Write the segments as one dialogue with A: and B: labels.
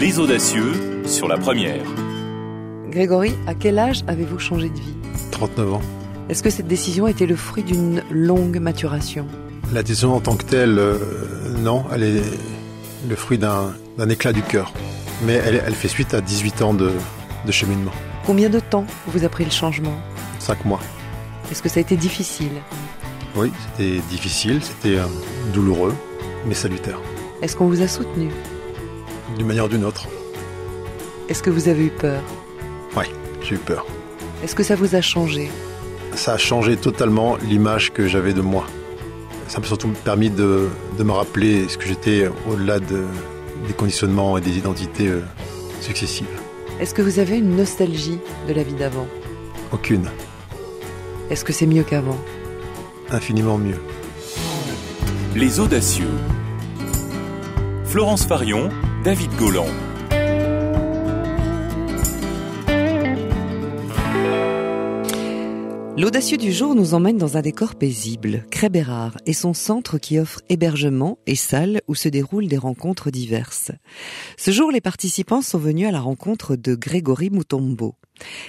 A: Les audacieux sur la première.
B: Grégory, à quel âge avez-vous changé de vie
C: 39 ans.
B: Est-ce que cette décision était le fruit d'une longue maturation
C: La décision en tant que telle, euh, non, elle est le fruit d'un éclat du cœur. Mais elle, elle, fait suite à 18 ans de, de cheminement.
B: Combien de temps vous a pris le changement
C: 5 mois.
B: Est-ce que ça a été difficile
C: Oui, c'était difficile, c'était euh, douloureux, mais salutaire.
B: Est-ce qu'on vous a soutenu
C: D'une manière ou d'une autre.
B: Est-ce que vous avez eu peur?
C: Oui, j'ai eu peur.
B: Est-ce que ça vous a changé?
C: Ça a changé totalement l'image que j'avais de moi. Ça m'a surtout permis de, de, me rappeler ce que j'étais au-delà de, des conditionnements et des identités euh, successives.
B: Est-ce que vous avez une nostalgie de la vie d'avant?
C: Aucune.
B: Est-ce que c'est mieux qu'avant?
C: Infiniment mieux.
A: Les audacieux. Florence Farion, David Golland.
B: L'audacieux du jour nous emmène dans un décor paisible, Crébérard et son centre qui offre hébergement et salle où se déroulent des rencontres diverses. Ce jour, les participants sont venus à la rencontre de Grégory Moutombo.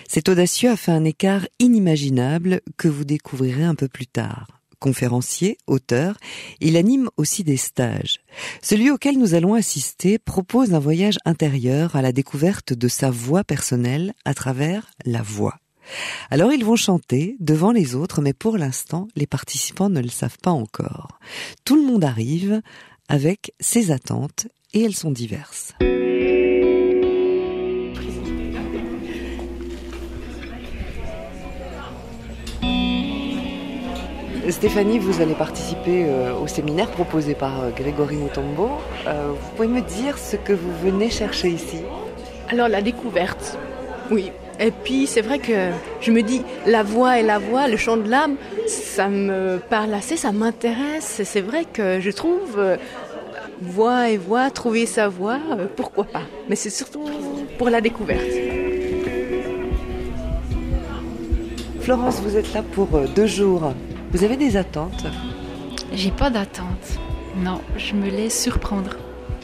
B: Cet audacieux a fait un écart inimaginable que vous découvrirez un peu plus tard. Conférencier, auteur, il anime aussi des stages. Celui auquel nous allons assister propose un voyage intérieur à la découverte de sa voix personnelle à travers la voix. Alors ils vont chanter devant les autres, mais pour l'instant, les participants ne le savent pas encore. Tout le monde arrive avec ses attentes et elles sont diverses. Stéphanie, vous allez participer euh, au séminaire proposé par euh, Grégory Mutombo. Euh, vous pouvez me dire ce que vous venez chercher ici?
D: Alors la découverte, oui. Et puis c'est vrai que je me dis, la voix et la voix, le chant de l'âme, ça me parle assez, ça m'intéresse. C'est vrai que je trouve voix et voix, trouver sa voix, pourquoi pas. Mais c'est surtout pour la découverte.
B: Florence, vous êtes là pour deux jours. Vous avez des attentes
E: J'ai pas d'attente. Non, je me laisse surprendre.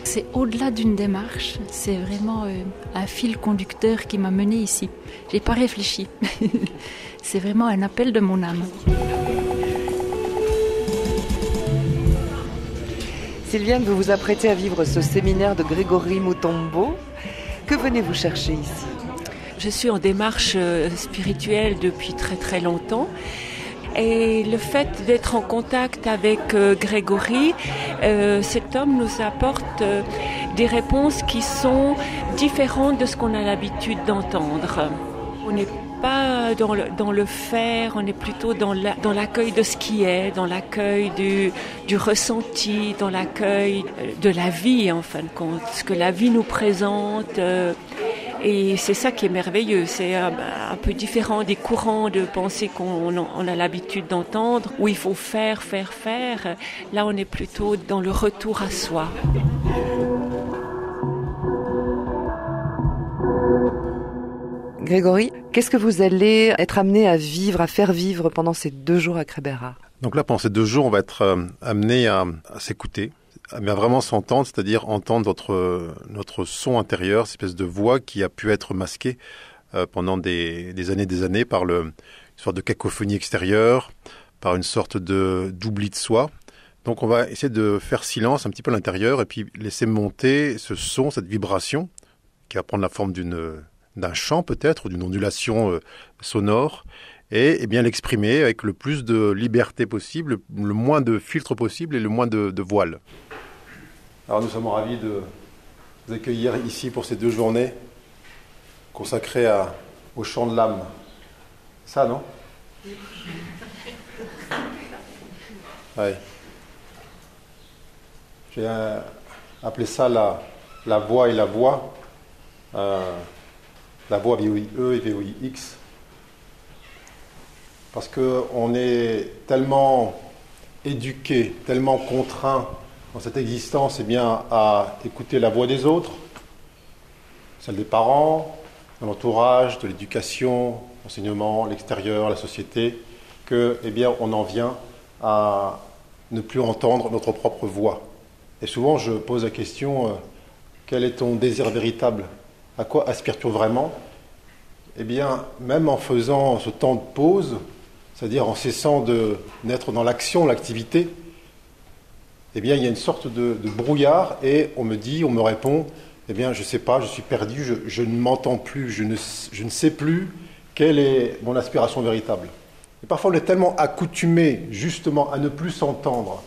E: C'est au-delà d'une démarche, c'est vraiment euh, un fil conducteur qui m'a mené ici. J'ai pas réfléchi. c'est vraiment un appel de mon âme.
B: Sylviane, vous vous apprêtez à vivre ce séminaire de Grégory Mutombo. Que venez-vous chercher ici?
F: Je suis en démarche spirituelle depuis très très longtemps. Et le fait d'être en contact avec euh, Grégory, euh, cet homme nous apporte euh, des réponses qui sont différentes de ce qu'on a l'habitude d'entendre. Pas dans le, dans le faire, on est plutôt dans l'accueil de ce qui est, dans l'accueil du, ressenti, dans l'accueil de la vie en fin de compte, ce que la vie nous présente. Euh, et c'est ça qui est merveilleux, c'est un, un, peu différent des courants de pensée qu'on on a l'habitude d'entendre, où il faut faire, faire, faire. Là, on est plutôt dans le retour à soi.
B: Grégory, qu'est-ce que vous allez être amené à vivre, à faire vivre pendant ces deux jours à Crébera
C: Donc là, pendant ces deux jours, on va être euh, amené à, s'écouter, mais à vraiment s'entendre, c'est-à-dire entendre notre, notre son intérieur, cette espèce de voix qui a pu être masquée euh, pendant des, des années des années par le, une sorte de cacophonie extérieure, par une sorte de d'oubli de soi. Donc on va essayer de faire silence un petit peu à l'intérieur et puis laisser monter ce son, cette vibration, qui va prendre la forme d'une d'un chant peut-être, ou d'une ondulation euh, sonore, et, et bien l'exprimer avec le plus de liberté possible, le moins de filtres possible et le moins de, de voile. Alors nous sommes ravis de vous accueillir ici pour ces deux journées consacrées au chant de l'âme. Ça, non? Ouais. J'ai euh, appelé ça la, la voix et la voix. Euh, la voix VOIE et VOIX. Parce qu'on est tellement éduqué, tellement contraint dans cette existence eh bien, à écouter la voix des autres, celle des parents, de l'entourage, de l'éducation, l'enseignement, l'extérieur, la société, que eh on en vient à ne plus entendre notre propre voix. Et souvent, je pose la question, euh, quel est ton désir véritable? À quoi aspires-tu vraiment? Eh bien, même en faisant ce temps de pause, c'est-à-dire en cessant de naître dans l'action, l'activité, eh bien, il y a une sorte de, brouillard et on me dit, on me répond, eh bien, je ne sais pas, je suis perdu, je, ne m'entends plus, je ne, je ne sais plus quelle est mon aspiration véritable. Et parfois, on est tellement accoutumé justement à ne plus s'entendre,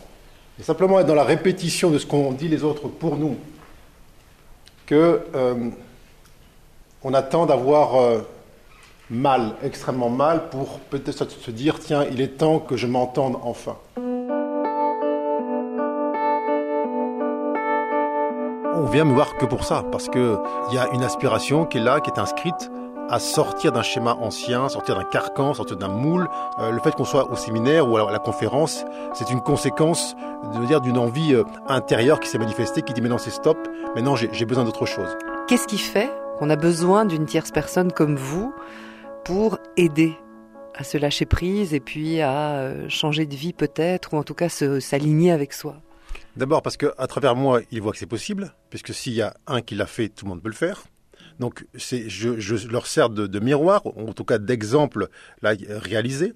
C: et simplement être dans la répétition de ce qu'ont dit les autres pour nous, que euh, on attend d'avoir euh, mal, extrêmement mal, pour peut-être se dire tiens, il est temps que je m'entende enfin. On vient me voir que pour ça, parce qu'il y a une aspiration qui est là, qui est inscrite à sortir d'un schéma ancien, sortir d'un carcan, sortir d'un moule. Euh, le fait qu'on soit au séminaire ou à la conférence, c'est une conséquence de dire d'une envie euh, intérieure qui s'est manifestée, qui dit maintenant c'est stop, maintenant j'ai besoin d'autre chose.
B: Qu'est-ce qui fait qu'on a besoin d'une tierce personne comme vous pour aider à se lâcher prise et puis à euh, changer de vie peut-être, ou en tout cas s'aligner avec soi
C: D'abord parce qu'à travers moi, il voit que c'est possible, puisque s'il y a un qui l'a fait, tout le monde peut le faire. Donc je, leur sers de, miroir, en tout cas d'exemple réalisé.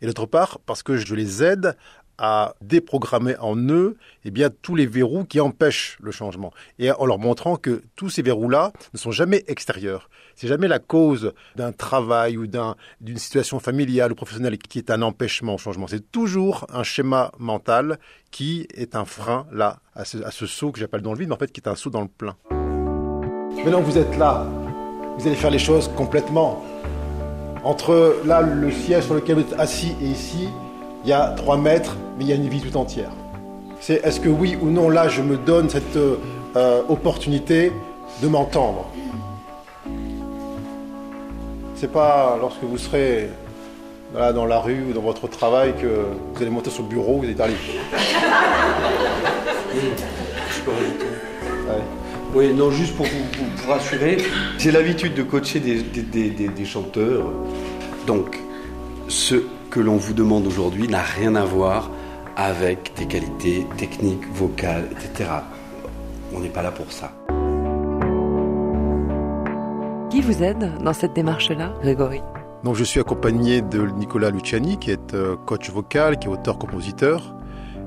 C: Et d'autre part, parce que je les aide à déprogrammer en eux eh bien, tous les verrous qui empêchent le changement. Et en leur montrant que tous ces verrous-là ne sont jamais extérieurs. C'est jamais la cause d'un travail ou d'une situation familiale ou professionnelle qui est un empêchement au changement. C'est toujours un schéma mental qui est un frein là à ce, à ce saut que j'appelle dans le vide, mais en fait qui est un saut dans le plein. Maintenant que vous êtes là, vous allez faire les choses complètement. Entre là, le siège sur lequel vous êtes assis et ici, il y a 3 mètres, mais il y a une vie tout entière. C'est est-ce que oui ou non, là, je me donne cette euh, opportunité de m'entendre? C'est pas lorsque vous serez dans la rue ou dans votre travail que vous allez monter sur le bureau, vous allez aller.
G: Oui, non, juste pour vous, rassurer, j'ai l'habitude de coacher des, chanteurs. Donc, ce que l'on vous demande aujourd'hui n'a rien à voir avec des qualités techniques, vocales, etc. On n'est pas là pour ça.
B: Qui vous aide dans cette démarche-là, Grégory?
C: Donc, je suis accompagné de Nicolas Luciani, qui est euh, coach vocal, qui est auteur-compositeur,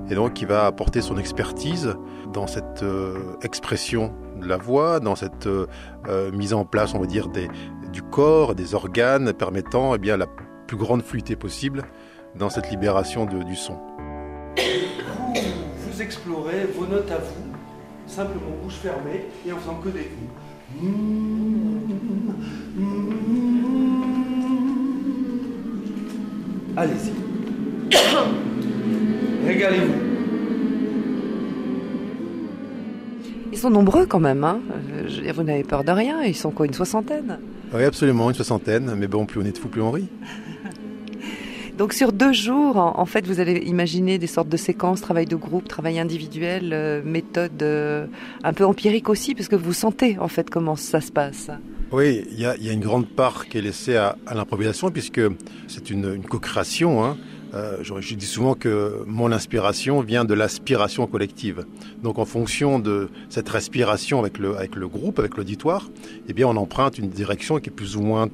C: et donc qui va apporter son expertise dans cette euh, expression de la voix, dans cette euh, mise en place, on va dire, des, du corps, des organes, permettant eh bien, la plus grande fluidité possible dans cette libération de, du son.
G: Vous, explorez vos notes à vous, simplement bouche fermée, et en faisant que des Allez-y. Régalez-vous.
B: Ils sont nombreux quand même. Hein vous n'avez peur de rien. Ils sont quoi, une soixantaine?
C: Oui, absolument, une soixantaine. Mais bon, plus on est de fous, plus on rit.
B: Donc sur deux jours, en, fait, vous allez imaginer des sortes de séquences, travail de groupe, travail individuel, euh, méthode euh, un peu empirique aussi, parce que vous sentez en fait comment ça se passe.
C: Oui, il y a, une grande part qui est laissée à, l'improvisation, puisque c'est une, une co-création. Hein. Euh, je, dis souvent que mon inspiration vient de l'aspiration collective. Donc en fonction de cette respiration avec le, groupe, avec l'auditoire, eh bien on emprunte une direction qui est plus ou moins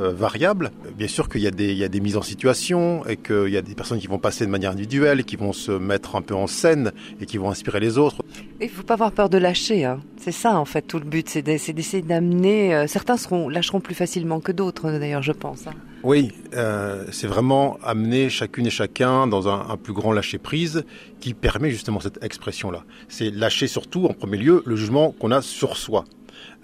C: euh, variable. Bien sûr qu'il y, a des, mises en situation et qu'il y a des personnes qui vont passer de manière individuelle, qui vont se mettre un peu en scène et qui vont inspirer les autres.
B: Il ne faut pas avoir peur de lâcher. Hein. C'est ça en fait tout le but, c'est d'essayer d'amener... Euh, certains lâcheront plus facilement que d'autres d'ailleurs je pense. Hein.
C: Oui, euh, c'est vraiment amener chacune et chacun dans un, plus grand lâcher-prise qui permet justement cette expression-là. C'est lâcher surtout, en premier lieu, le jugement qu'on a sur soi.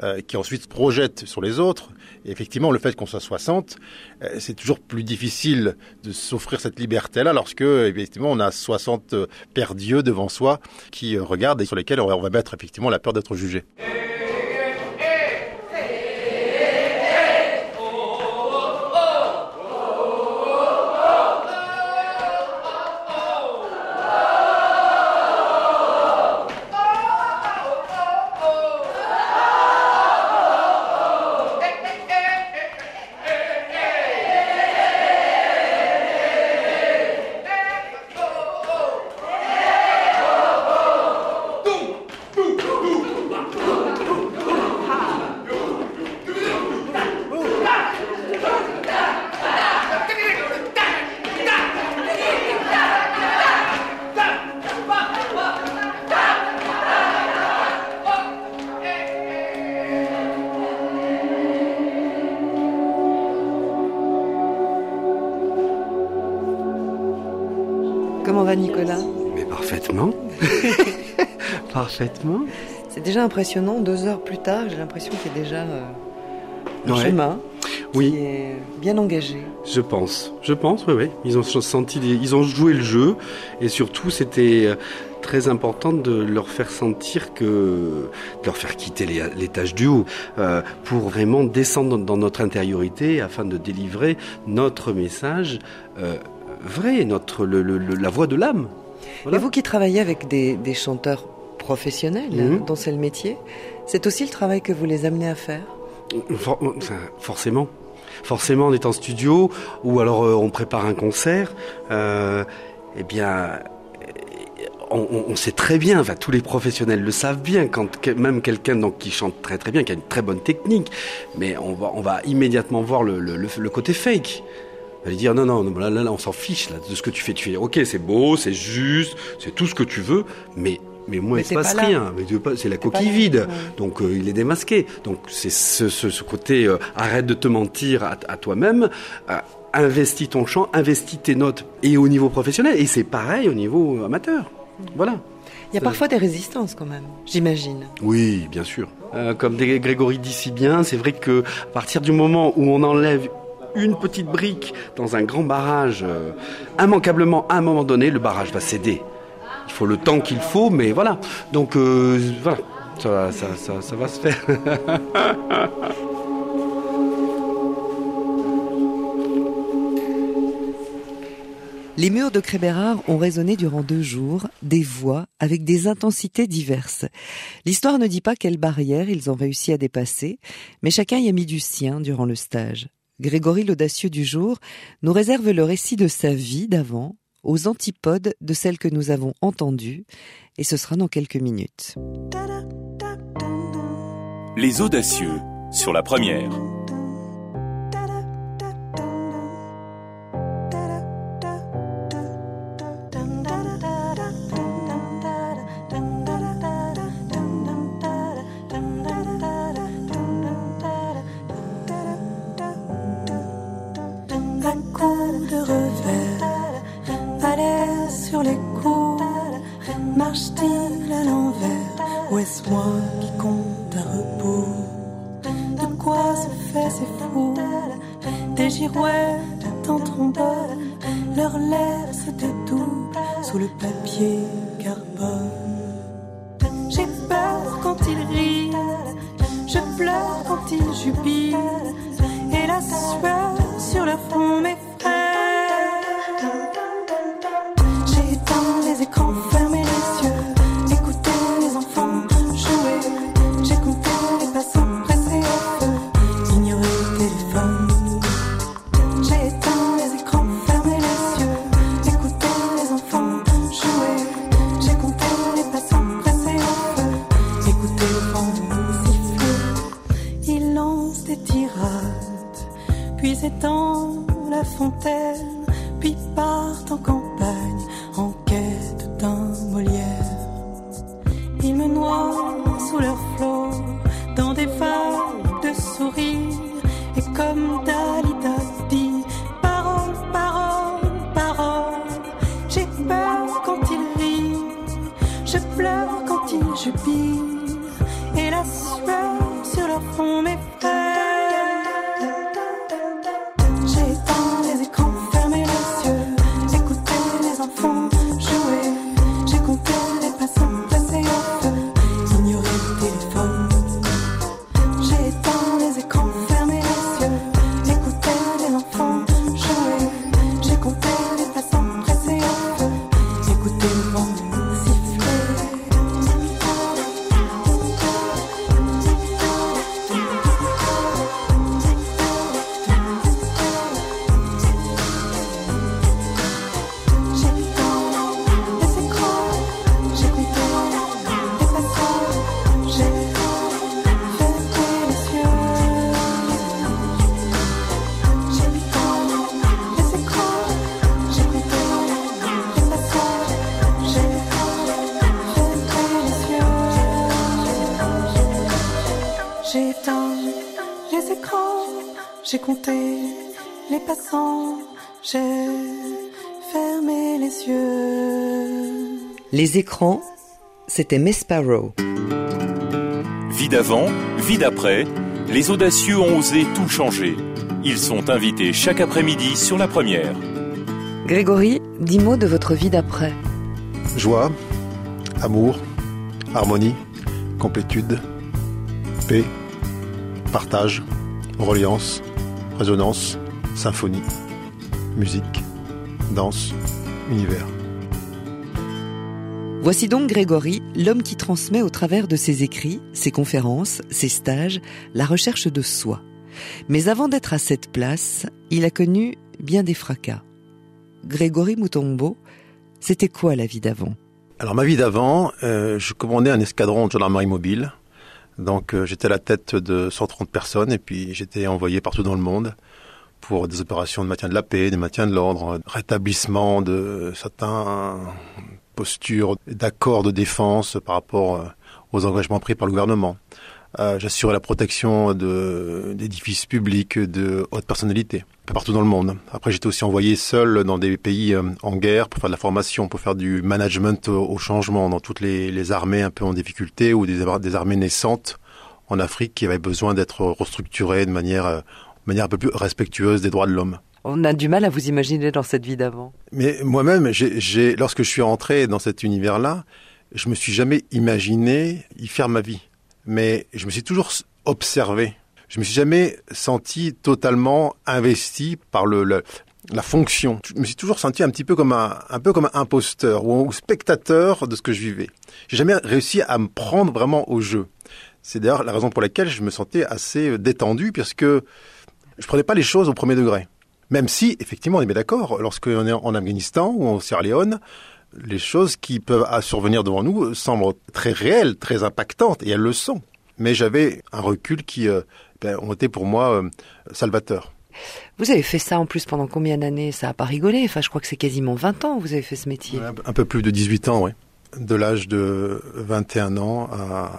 C: Euh, qui ensuite se projette sur les autres. Et effectivement, le fait qu'on soit 60, euh, c'est toujours plus difficile de s'offrir cette liberté-là lorsque, effectivement, on a 60 pères dieux devant soi qui regardent et sur lesquels on va mettre effectivement la peur d'être jugé.
G: Parfaitement. parfaitement.
B: C'est déjà impressionnant, deux heures plus tard, j'ai l'impression qu'il y a déjà euh, un
G: Ouais.
B: chemin
G: Oui.
B: qui est bien engagé.
G: Je pense, je pense, oui, oui. Ils ont senti, ils ont joué le jeu, et surtout, c'était euh, très important de leur faire sentir que, de leur faire quitter les, les tâches du haut, euh, pour vraiment descendre dans, dans notre intériorité afin de délivrer notre message euh, vrai, notre le, le- le- la voix de l'âme. Voilà.
B: Et vous qui travaillez avec des, des chanteurs professionnels,
G: Mhm.
B: dont c'est le métier, c'est aussi le travail que vous les amenez à faire
G: For- enfin, forcément. Forcément, on est en studio ou alors euh, on prépare un concert. Euh, eh bien, euh, on, sait très bien, enfin, tous les professionnels le savent bien, quand même quelqu'un qui chante très très bien, qui a une très bonne technique, mais on va, on va immédiatement voir le, le, le- le côté fake. Lui dire non, non, non, là, là, là, on s'en fiche là, de ce que tu fais. Tu fais, ok, c'est beau, c'est juste, c'est tout ce que tu veux, mais, mais moi,
B: Mais
G: il se
B: t'es
G: passe
B: pas
G: rien. C'est la coquille vide.
B: Ouais.
G: Donc euh, il est démasqué. Donc c'est ce, ce, ce côté euh, arrête de te mentir à, à toi-même, euh, investis ton chant, investis tes notes et au niveau professionnel et c'est pareil au niveau amateur. Voilà.
B: Il y a parfois des résistances quand même, j'imagine.
G: Oui, bien sûr. Comme Grégory dit si bien, c'est vrai que à partir du moment où on enlève une petite brique dans un grand barrage, euh, immanquablement, à un moment donné, le barrage va céder. Il faut le temps qu'il faut, mais voilà. Donc euh, voilà, ça, ça va se faire.
B: Les murs de Crébérard ont résonné durant deux jours, des voix avec des intensités diverses. L'histoire ne dit pas quelles barrières ils ont réussi à dépasser, mais chacun y a mis du sien durant le stage. Grégory l'audacieux du jour nous réserve le récit de sa vie d'avant, aux antipodes de celle que nous avons entendue, et ce sera dans quelques minutes.
A: Les audacieux sur la première.
H: Des girouettes Les écrans,
B: c'était Miss Sparrow.
A: Vie d'avant, vie d'après, les audacieux ont osé tout changer. Ils sont invités chaque après-midi sur la première.
B: Grégory, dix mots de votre vie d'après.
C: Joie, amour, harmonie, complétude, paix, partage, reliance, résonance, symphonie, musique, danse, univers.
B: Voici donc Grégory, l'homme qui transmet au travers de ses écrits, ses conférences, ses stages, la recherche de soi. Mais avant d'être à cette place, il a connu bien des fracas. Grégory Moutombo, c'était quoi la vie d'avant?
C: Alors ma vie d'avant, euh, je commandais un escadron de gendarmerie mobile. Donc euh, j'étais à la tête de 130 personnes et puis j'étais envoyé partout dans le monde pour des opérations de maintien de la paix, de maintien de l'ordre, rétablissement de certains postures d'accords de défense par rapport euh, aux engagements pris par le gouvernement. Euh, J'assurais la protection d'édifices publics de haute personnalité, un peu partout dans le monde. Après, j'étais aussi envoyé seul dans des pays euh, en guerre pour faire de la formation, pour faire du management au, changement dans toutes les, armées un peu en difficulté ou des, armées naissantes en Afrique qui avaient besoin d'être restructurées de manière, de manière un peu plus respectueuse des droits de l'homme.
B: On a du mal à vous imaginer dans cette vie d'avant.
C: Mais moi-même, j'ai, lorsque je suis rentré dans cet univers-là, je me suis jamais imaginé y faire ma vie. Mais je me suis toujours observé. Je me suis jamais senti totalement investi par le, la fonction. Je me suis toujours senti un petit peu comme un, un peu comme un imposteur ou, ou spectateur de ce que je vivais. J'ai jamais réussi à me prendre vraiment au jeu. C'est d'ailleurs la raison pour laquelle je me sentais assez détendu, puisque je prenais pas les choses au premier degré. Même si, effectivement, on est bien d'accord, lorsqu'on est en Afghanistan ou en Sierra Leone, les choses qui peuvent survenir devant nous semblent très réelles, très impactantes, et elles le sont. Mais j'avais un recul qui euh, ben, ont été pour moi euh, salvateurs.
B: Vous avez fait ça en plus pendant combien d'années? Ça a pas rigolé. Enfin, je crois que c'est quasiment 20 ans que vous avez fait ce métier.
C: Un, un peu plus de 18 ans, oui. De l'âge de 21 ans à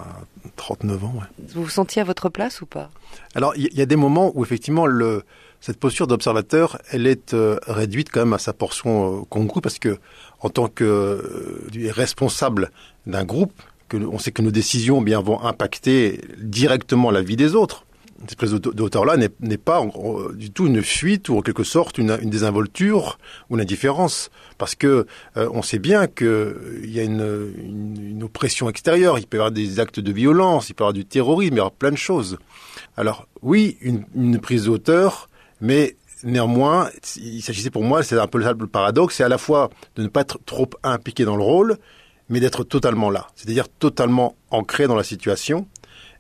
C: 39 ans, ouais.
B: Vous vous sentiez à votre place ou pas?
C: Alors, il y, y a des moments où effectivement le, cette posture d'observateur, elle est euh, réduite quand même à sa portion euh, congrue parce que en tant que euh, responsable d'un groupe, que on sait que nos décisions bien vont impacter directement la vie des autres. Cette espèce hauteur-là n'est pas du tout une fuite ou en quelque sorte une, une désinvolture ou une indifférence, parce que euh, on sait bien que il y a une, une, une oppression extérieure, il peut y avoir des actes de violence, il peut y avoir du terrorisme, il y avoir plein de choses. Alors oui, une, prise de hauteur, mais néanmoins, il s'agissait pour moi, c'est un peu le paradoxe, c'est à la fois de ne pas être trop impliqué dans le rôle, mais d'être totalement là, c'est-à-dire totalement ancré dans la situation.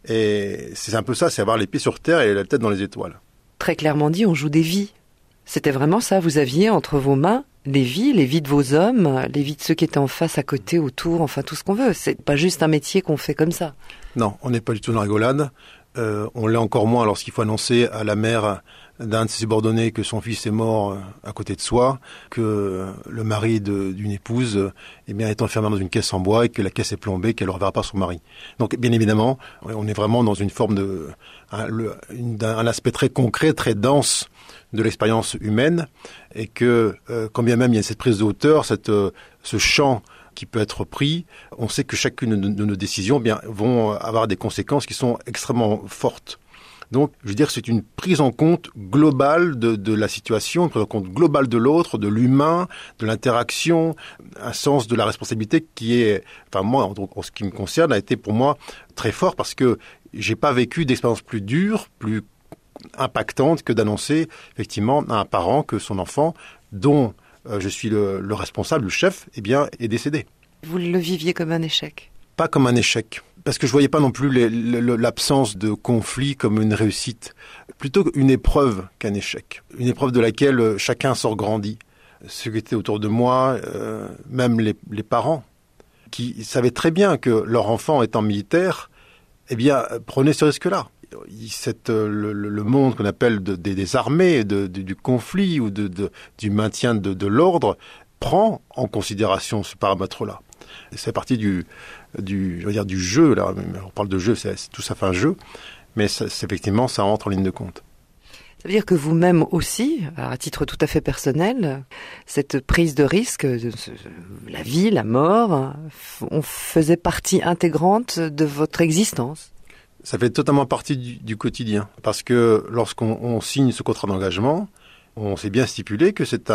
C: Et c'est un peu ça, c'est avoir les pieds sur terre et la tête dans les étoiles.
B: Très clairement dit, on joue des vies. C'était vraiment ça. Vous aviez entre vos mains les vies, les vies de vos hommes, les vies de ceux qui étaient en face, à côté, autour, enfin tout ce qu'on veut. C'est pas juste un métier qu'on fait comme ça.
C: Non, on n'est pas du tout dans la rigolade. Euh, on l'est encore moins lorsqu'il faut annoncer à la mère d'un de ses subordonnés que son fils est mort euh, à côté de soi, que euh, le mari d'une épouse euh, eh bien, est enfermé dans une caisse en bois et que la caisse est plombée, qu'elle ne reverra pas son mari. Donc, bien évidemment, on est vraiment dans une forme de, un, aspect très concret, très dense de l'expérience humaine, et que quand bien même il y a cette prise de hauteur, cette, ce champ qui peut être pris, on sait que chacune de, nos décisions bien, vont avoir des conséquences qui sont extrêmement fortes. Donc, je veux dire, c'est une prise en compte globale de, de la situation, une prise en compte globale de l'autre, de l'humain, de l'interaction, un sens de la responsabilité qui est, enfin moi, en, en ce qui me concerne, a été pour moi très fort parce que j'ai pas vécu d'expérience plus dure, plus impactante que d'annoncer effectivement à un parent que son enfant, dont euh, je suis le, le responsable, le chef, eh bien, est décédé
B: Vous le viviez comme un échec?
C: pas comme un échec. Parce que je voyais pas non plus l'absence de conflit comme une réussite. Plutôt une épreuve qu'un échec. Une épreuve de laquelle euh, chacun sort grandi. Ceux qui étaient autour de moi, euh, même les, parents, qui savaient très bien que leur enfant étant militaire, eh bien, prenaient ce risque-là. Cette, euh, le, monde qu'on appelle de- des, armées, du conflit ou du maintien de, l'ordre, prend en considération ce paramètre-là. C'est partie du, du, je veux dire, du jeu, là. On parle de jeu, c'est tout ça fait un jeu, mais ça- effectivement, ça entre en ligne de compte.
B: Ça veut dire que vous-même aussi, à titre tout à fait personnel, cette prise de risque, la vie, la mort, on faisait partie intégrante de votre existence.
C: Ça fait totalement partie du, du quotidien. Parce que lorsqu'on on signe ce contrat d'engagement, on s'est bien stipulé que c'est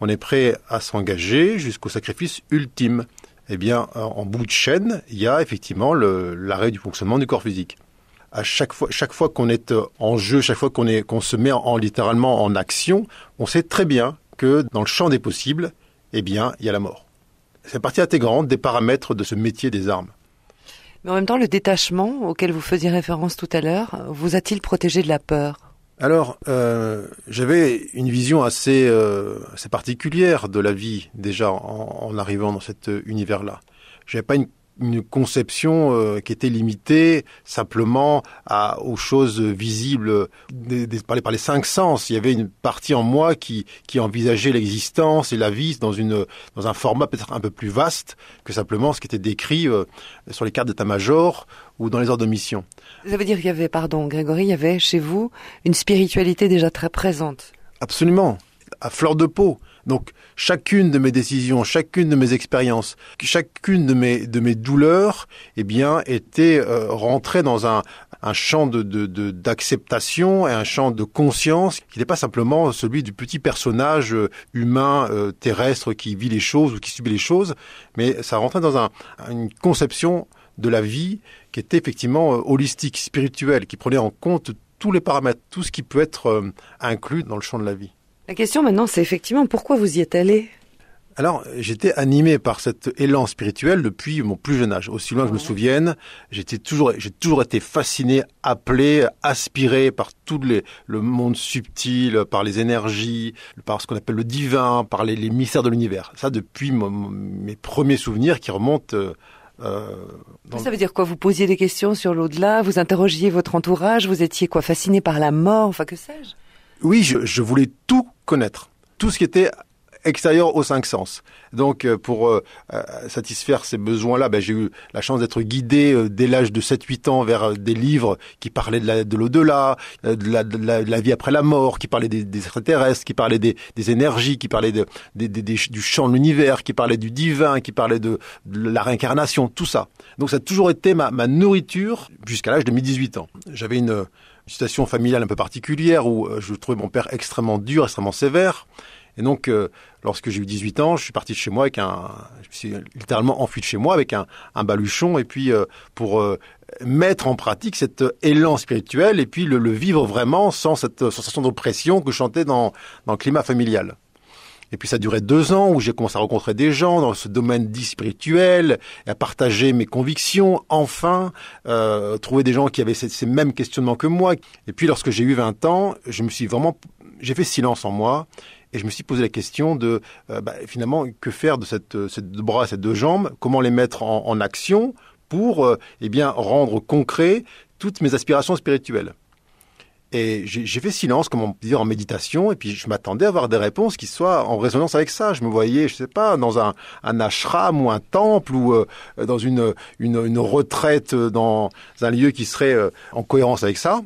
C: on est prêt à s'engager jusqu'au sacrifice ultime. Eh bien, en, bout de chaîne, il y a effectivement l'arrêt du fonctionnement du corps physique. À chaque fois, chaque fois qu'on est euh, en jeu, chaque fois qu'on se met en, en- littéralement en action, on sait très bien que dans le champ des possibles, eh bien, il y a la mort. C'est partie intégrante des paramètres de ce métier des armes.
B: Mais en même temps, le détachement auquel vous faisiez référence tout à l'heure vous a-t-il protégé de la peur?
C: Alors, euh, j'avais une vision assez, euh, assez particulière de la vie déjà en, en arrivant dans cet euh, univers-là. J'avais pas une, une conception euh, qui était limitée simplement à, aux choses visibles par, les, par les cinq sens. Il y avait une partie en moi qui, qui envisageait l'existence et la vie dans, une, dans un format peut-être un peu plus vaste que simplement ce qui était décrit euh, sur les cartes d'état-major ou dans les ordres de mission.
B: Ça veut dire qu'il y avait, pardon, Grégory, il y avait chez vous une spiritualité déjà très présente.
C: Absolument, à fleur de peau. Donc chacune de mes décisions, chacune de mes expériences, chacune de mes de mes douleurs, eh bien, était euh, rentrée dans un un champ de de- de- d'acceptation et un champ de conscience qui n'est pas simplement celui du petit personnage euh, humain euh, terrestre qui vit les choses ou qui subit les choses, mais ça rentrait dans un, une conception de la vie qui était effectivement euh, holistique, spirituelle, qui prenait en compte tous les paramètres, tout ce qui peut être euh, inclus dans le champ de la vie.
B: La question maintenant, c'est effectivement pourquoi vous y êtes allé?
C: Alors, j'étais animé par cet élan spirituel depuis mon plus jeune âge. Aussi loin que je me souvienne, j'étais toujours, j'ai toujours été fasciné, appelé, aspiré par tout les, le monde subtil, par les énergies, par ce qu'on appelle le divin, par les, les mystères de l'univers. Ça, depuis mon- mes premiers souvenirs qui remontent. Euh,
B: Ça veut dire quoi? Vous posiez des questions sur l'au-delà, vous interrogiez votre entourage, vous étiez quoi Fasciné par la mort, enfin que sais-je?
C: Oui, je, je voulais tout connaître, tout ce qui était extérieur aux cinq sens. Donc, euh, pour euh, euh, satisfaire ces besoins-là, ben, j'ai eu la chance d'être guidé euh, dès l'âge de 7-8 ans vers des livres qui parlaient de la- de l'au-delà, de, la, de, de la vie après la mort, qui parlaient des, des extraterrestres, qui parlaient des, des énergies, qui parlaient du champ de l'univers, qui parlaient du divin, qui parlaient de, la réincarnation, tout ça. Donc, ça a toujours été ma, ma nourriture jusqu'à l'âge de mes 18 ans. J'avais une une situation familiale un peu particulière où je trouvais mon père extrêmement dur, extrêmement sévère. Et donc, euh, lorsque j'ai eu 18 ans, je suis parti de chez moi avec un, je me suis littéralement enfui de chez moi avec un, un baluchon et puis euh, pour euh, mettre en pratique cet élan spirituel et puis le, vivre vraiment sans cette sensation d'oppression que je chantais dans, dans le climat familial. Et puis ça duré deux ans où j'ai commencé à rencontrer des gens dans ce domaine dit spirituel, et à partager mes convictions, enfin, trouver des gens qui avaient ces, ces mêmes questionnements que moi. Et puis lorsque j'ai eu 20 ans, je me suis vraiment, j'ai fait silence en moi, et je me suis posé la question de, euh, bah, finalement, que faire de cette, euh, ces deux bras, ces deux jambes, comment les mettre en, action pour, euh, eh bien, rendre concret toutes mes aspirations spirituelles? Et j'ai fait silence, comme on peut dire, en méditation, et puis je m'attendais à avoir des réponses qui soient en résonance avec ça. Je me voyais, je sais pas, dans un, ashram ou un temple ou euh, dans une, une, retraite dans un lieu qui serait en cohérence avec ça.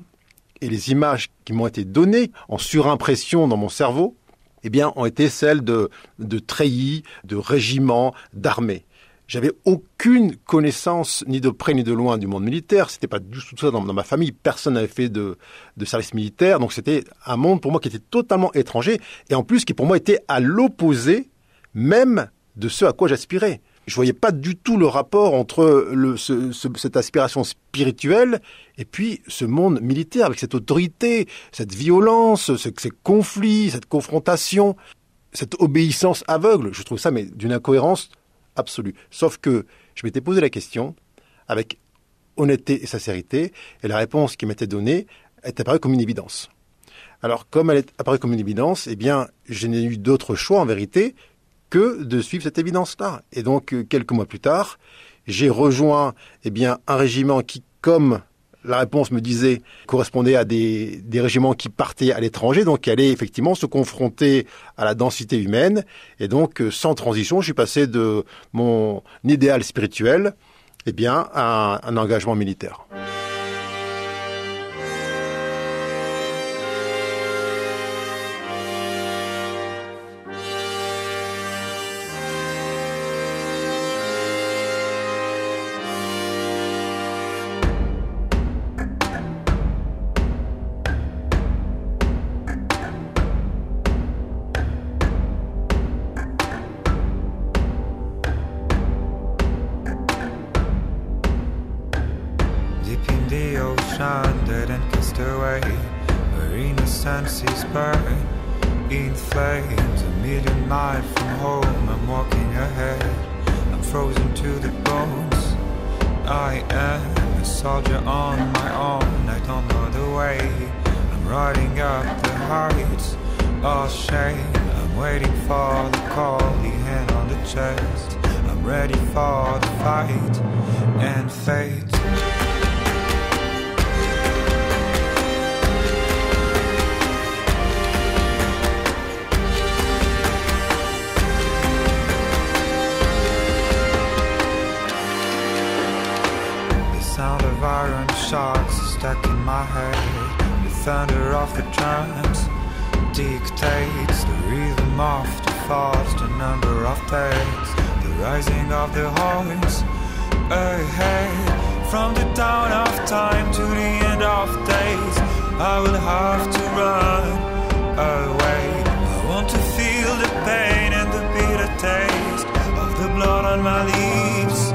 C: Et les images qui m'ont été données en surimpression dans mon cerveau, eh bien, ont été celles de, de treillis, de régiments, d'armées. J'avais aucune connaissance, ni de près ni de loin, du monde militaire. C'était pas du tout ça dans, dans ma famille. Personne n'avait fait de, de service militaire. Donc c'était un monde pour moi qui était totalement étranger. Et en plus, qui pour moi était à l'opposé même de ce à quoi j'aspirais. Je voyais pas du tout le rapport entre cette aspiration spirituelle et puis ce monde militaire avec cette autorité, cette violence, ce- ces conflits, cette confrontation, cette obéissance aveugle. Je trouve ça mais d'une incohérence absolue. Sauf que je m'étais posé la question avec honnêteté et sincérité, et la réponse qui m'était donnée est apparue comme une évidence. Alors, comme elle est apparue comme une évidence, eh bien, je n'ai eu d'autre choix en vérité que de suivre cette évidence-là. Et donc, euh, quelques mois plus tard, j'ai rejoint, eh bien, un régiment qui, comme la réponse me disait, correspondait à des, régiments qui partaient à l'étranger, donc qui allaient effectivement se confronter à la densité humaine. Et donc, euh, sans transition, je suis passé de mon idéal spirituel, eh bien, à un engagement militaire.
I: Oh shame. I'm waiting for the call, the hand on the chest. I'm ready for the fight and fate. The sound of iron sharks stuck in my head. The thunder of the drums dictates the rhythm of the thoughts, the number of days, the rising of the horns ahead. From the dawn of time to the end of days, I will have to run away. I want to feel the pain and the bitter taste of the blood on my lips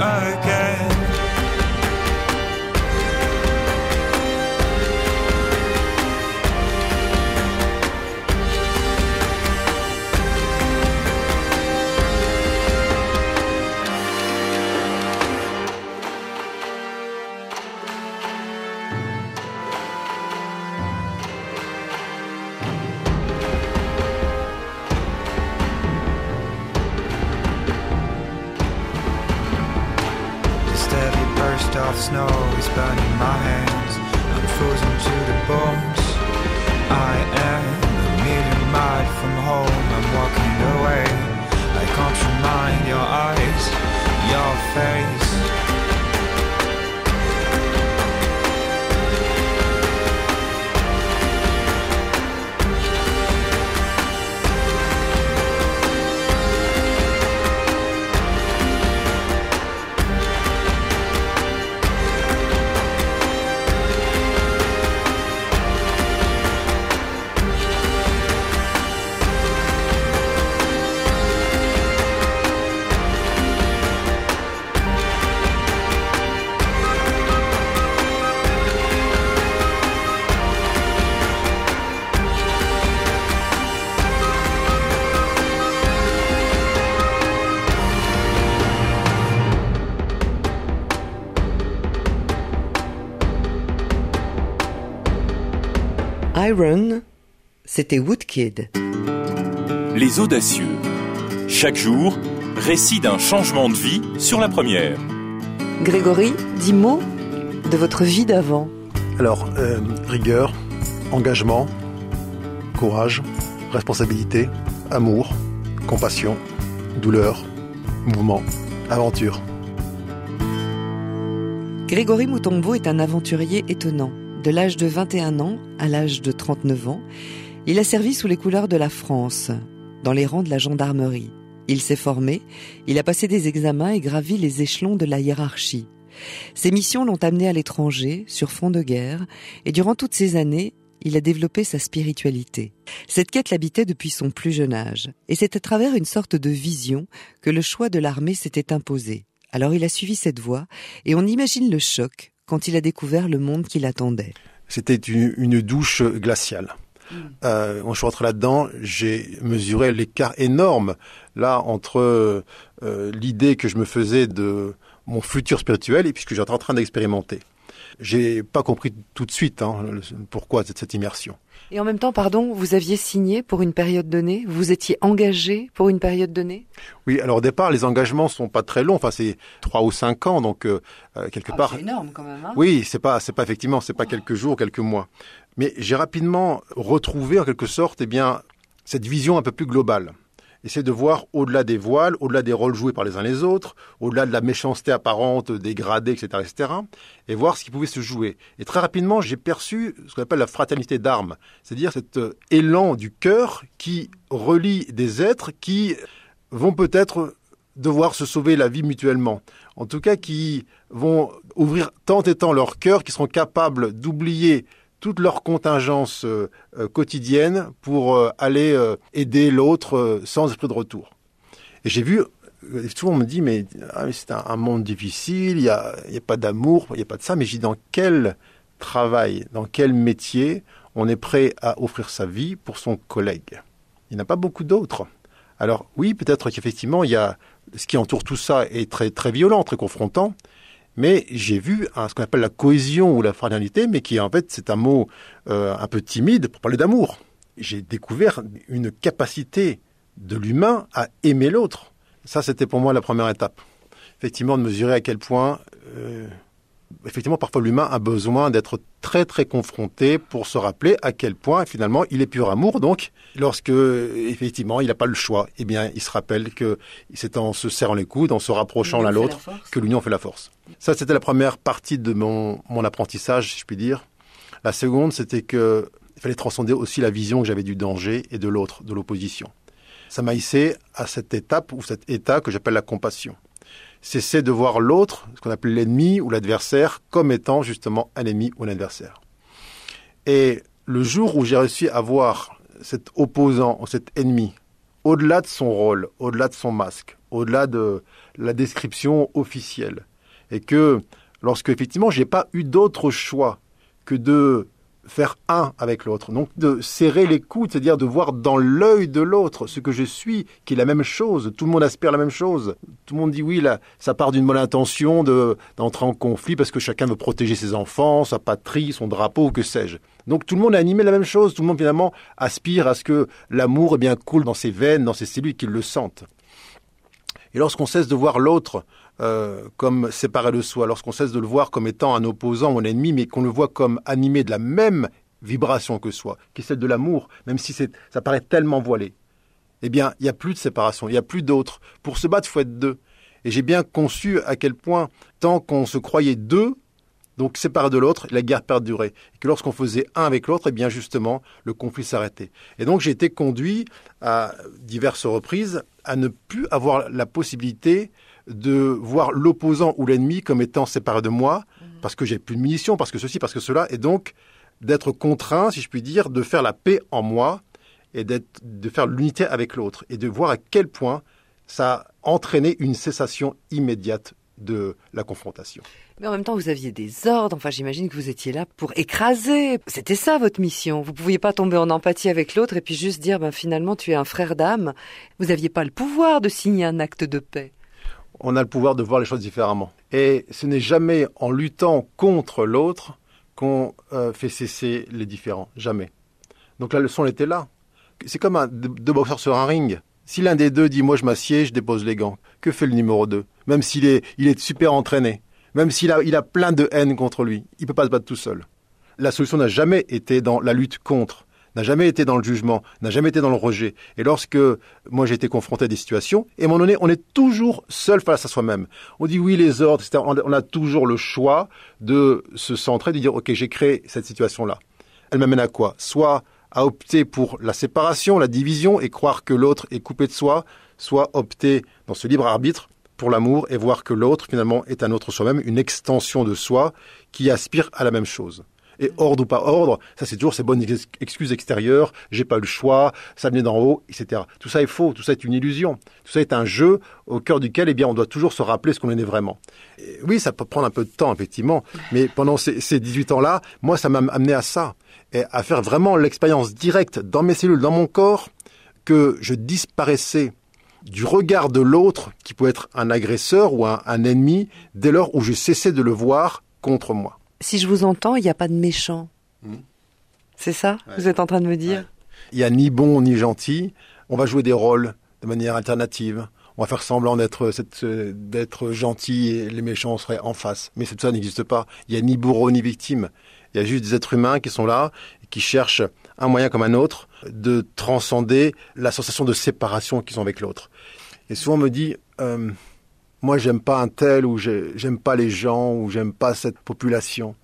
I: again.
B: Iron, c'était Woodkid.
A: Les audacieux. Chaque jour, récit d'un changement de vie sur la première.
B: Grégory, dix mots de votre vie d'avant.
C: Alors, euh, rigueur, engagement, courage, responsabilité, amour, compassion, douleur, mouvement, aventure.
B: Grégory Moutombo est un aventurier étonnant. De l'âge de 21 ans à l'âge de 39 ans, il a servi sous les couleurs de la France, dans les rangs de la gendarmerie. Il s'est formé, il a passé des examens et gravi les échelons de la hiérarchie. Ses missions l'ont amené à l'étranger, sur fond de guerre, et durant toutes ces années, il a développé sa spiritualité. Cette quête l'habitait depuis son plus jeune âge, et c'est à travers une sorte de vision que le choix de l'armée s'était imposé. Alors il a suivi cette voie, et on imagine le choc quand il a découvert le monde qui l'attendait.
C: C'était une, une douche glaciale. Euh, quand je suis rentré là-dedans, j'ai mesuré l'écart énorme là entre euh, l'idée que je me faisais de mon futur spirituel et puis ce que j'étais en train d'expérimenter. J'ai pas compris tout de suite hein, le- pourquoi cette, cette immersion.
B: Et en même temps, pardon, vous aviez signé pour une période donnée Vous étiez engagé pour une période donnée?
C: Oui, alors au départ, les engagements sont pas très longs. Enfin, c'est trois ou cinq ans, donc euh, euh, quelque part.
B: Ah, énorme quand même. hein
C: Oui, c'est pas, c'est pas effectivement, c'est pas quelques jours, quelques mois. Mais j'ai rapidement retrouvé en quelque sorte, eh bien, cette vision un peu plus globale. Essayer de voir au-delà des voiles, au-delà des rôles joués par les uns les autres, au-delà de la méchanceté apparente, des gradés, etc., etc., et voir ce qui pouvait se jouer. Et très rapidement, j'ai perçu ce qu'on appelle la fraternité d'armes, c'est-à-dire cet euh, élan du cœur qui relie des êtres qui vont peut-être devoir se sauver la vie mutuellement. En tout cas, qui vont ouvrir tant et tant leur cœur, qui seront capables d'oublier toutes leurs contingences euh, euh, quotidiennes pour euh, aller aider l'autre sans esprit de retour. Et j'ai vu souvent on me dit, mais, ah, c'est un, monde difficile, il n'y a, pas d'amour, il n'y a pas de ça, mais dis, dans quel travail, dans quel métier on est prêt à offrir sa vie pour son collègue? Il n'y en a pas beaucoup d'autres. Alors oui, peut-être qu'effectivement, il y a ce qui entoure tout ça est très très violent, très confrontant. Mais j'ai vu hein, ce qu'on appelle la cohésion ou la fraternité, mais qui en fait c'est un mot euh, un peu timide pour parler d'amour. J'ai découvert une capacité de l'humain à aimer l'autre. Ça, c'était pour moi la première étape. Effectivement, de mesurer à quel point, euh, effectivement, parfois l'humain a besoin d'être très très confronté pour se rappeler à quel point finalement il est pur amour. Donc, lorsque effectivement il n'a pas le choix, eh bien, il se rappelle que c'est en se serrant les coudes, en se rapprochant l'un l'autre, que l'union fait la force. Ça, c'était la première partie de mon, mon apprentissage, si je puis dire. La seconde, c'était que il fallait transcender aussi la vision que j'avais du danger et de l'autre, de l'opposition. Ça m'a hissé à cette étape ou cet état que j'appelle la compassion. Cesser de voir l'autre, ce qu'on appelle l'ennemi ou l'adversaire, comme étant justement un ennemi ou un adversaire. Et le jour où j'ai réussi à voir cet opposant ou cet ennemi, au-delà de son rôle, au-delà de son masque, au-delà de la description officielle, et que lorsque effectivement j'ai pas eu d'autre choix que de faire un avec l'autre, donc de serrer les coudes, c'est-à-dire de voir dans l'œil de l'autre ce que je suis, qui est la même chose. Tout le monde aspire la même chose. Tout le monde dit oui, là, ça part d'une bonne intention de d'entrer en conflit parce que chacun veut protéger ses enfants, sa patrie, son drapeau, que sais-je. Donc tout le monde a animé la même chose. Tout le monde finalement aspire à ce que l'amour eh bien coule dans ses veines, dans ses cellules, qu'il le sentent. Et lorsqu'on cesse de voir l'autre euh, comme séparé de soi, lorsqu'on cesse de le voir comme étant un opposant ou un ennemi, mais qu'on le voit comme animé de la même vibration que soi, qui est celle de l'amour, même si ça paraît tellement voilé, eh bien, il n'y a plus de séparation, il n'y a plus d'autres. Pour se battre, il faut être deux. Et j'ai bien conçu à quel point, tant qu'on se croyait deux, donc séparés de l'autre, la guerre perdurait. Et que lorsqu'on faisait un avec l'autre, eh bien justement, le conflit s'arrêtait. Et donc j'ai été conduit à diverses reprises à ne plus avoir la possibilité de voir l'opposant ou l'ennemi comme étant séparé de moi, parce que j'ai plus de munitions, parce que ceci, parce que cela, et donc d'être contraint, si je puis dire, de faire la paix en moi et d'être, de faire l'unité avec l'autre, et de voir à quel point ça a entraîné une cessation immédiate de la confrontation.
B: Mais en même temps, vous aviez des ordres. Enfin, j'imagine que vous étiez là pour écraser. C'était ça votre mission. Vous pouviez pas tomber en empathie avec l'autre et puis juste dire, ben finalement, tu es un frère d'âme. Vous aviez pas le pouvoir de signer un acte de paix.
C: On a le pouvoir de voir les choses différemment. Et ce n'est jamais en luttant contre l'autre qu'on euh, fait cesser les différents. Jamais. Donc la leçon elle était là. C'est comme un, deux boxeurs sur un ring. Si l'un des deux dit moi je m'assieds, je dépose les gants, que fait le numéro 2 Même s'il est, il est super entraîné, même s'il a, il a plein de haine contre lui, il peut pas se battre tout seul. La solution n'a jamais été dans la lutte contre, n'a jamais été dans le jugement, n'a jamais été dans le rejet. Et lorsque moi j'ai été confronté à des situations, et à un moment donné, on est toujours seul face à soi-même. On dit oui les ordres, etc. On a- on a toujours le choix de se centrer, de dire ok j'ai créé cette situation-là. Elle m'amène à quoi? Soit à opter pour la séparation, la division et croire que l'autre est coupé de soi, soit opter dans ce libre arbitre pour l'amour et voir que l'autre finalement est un autre soi-même, une extension de soi qui aspire à la même chose. Et ordre ou pas ordre, ça c'est toujours ces bonnes ex- excuses extérieures, j'ai pas eu le choix, ça venait d'en haut, etc. Tout ça est faux, tout ça est une illusion. Tout ça est un jeu au cœur duquel eh bien, on doit toujours se rappeler ce qu'on est vraiment. Oui, ça peut prendre un peu de temps, effectivement, mais pendant ces, ces 18 ans-là, moi, ça m'a amené à ça, et à faire vraiment l'expérience directe dans mes cellules, dans mon corps, que je disparaissais du regard de l'autre, qui peut être un agresseur ou un, un ennemi, dès lors où je cessais de le voir contre moi.
B: Si je vous entends, il n'y a pas de méchant.
C: Mhm.
B: C'est ça
C: Ouais.
B: Vous êtes en train de me dire?
C: Il n'y a ni bon ni gentil. On va jouer des rôles de manière alternative. On va faire semblant d'être euh, d'être gentil et les méchants seraient en face. Mais tout ça n'existe pas. Il n'y a ni bourreau ni victime. Il y a juste des êtres humains qui sont là, et qui cherchent un moyen comme un autre de transcender la sensation de séparation qu'ils ont avec l'autre. Et souvent on me dit, euh, moi j'aime pas un tel ou j'ai- j'aime pas les gens ou j'aime pas cette population.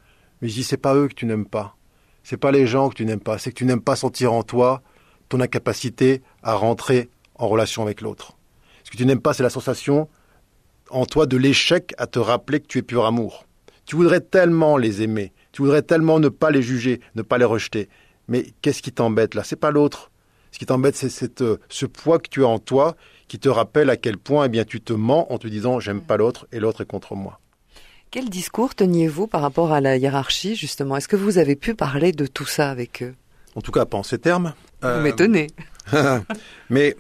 C: Mais je dis c'est pas eux que tu n'aimes pas. C'est pas les gens que tu n'aimes pas, c'est que tu n'aimes pas sentir en toi ton incapacité à rentrer en relation avec l'autre. Ce que tu n'aimes pas, c'est la sensation en toi de l'échec à te rappeler que tu es pur amour. Tu voudrais tellement les aimer, tu voudrais tellement ne pas les juger, ne pas les rejeter. Mais qu'est-ce qui t'embête là? C'est pas l'autre. Ce qui t'embête, c'est euh, ce poids que tu as en toi qui te rappelle à quel point eh bien, tu te mens en te disant j'aime pas l'autre et l'autre est contre moi.
B: Quel discours teniez-vous par rapport à la hiérarchie, justement? Est-ce que vous avez pu parler de tout ça avec eux?
C: En tout cas, pas en ces termes.
B: Vous
C: Euh,
B: m'étonnez.
C: Mais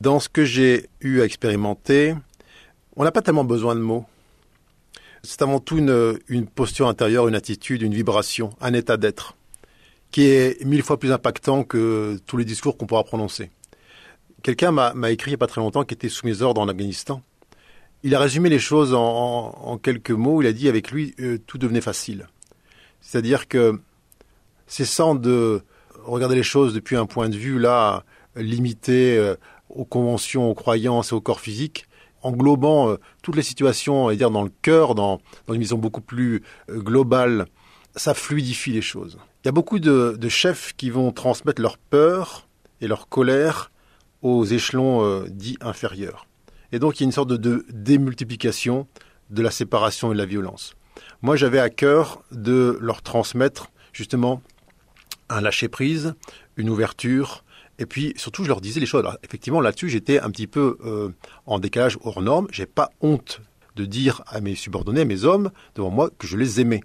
C: dans ce que j'ai eu à expérimenter, on n'a pas tellement besoin de mots. C'est avant tout une, une posture intérieure, une attitude, une vibration, un état d'être, qui est mille fois plus impactant que tous les discours qu'on pourra prononcer. Quelqu'un m'a écrit il n'y a pas très longtemps qui était sous mes ordres en Afghanistan. Il a résumé les choses en, quelques mots. Il a dit avec lui, euh, tout devenait facile. C'est-à-dire que cessant de regarder les choses depuis un point de vue là limité euh, aux conventions, aux croyances et au corps physique, englobant euh, toutes les situations, on va dire dans le cœur, dans, une vision beaucoup plus globale, ça fluidifie les choses. Il y a beaucoup de chefs qui vont transmettre leur peur et leur colère aux échelons euh, dits inférieurs. Et donc il y a une sorte de, démultiplication de la séparation et de la violence. Moi j'avais à cœur de leur transmettre justement un lâcher-prise, une ouverture, et puis surtout je leur disais les choses. Alors, effectivement là-dessus j'étais un petit peu euh, en décalage hors norme. J'ai pas honte de dire à mes subordonnés, à mes hommes devant moi que je les aimais.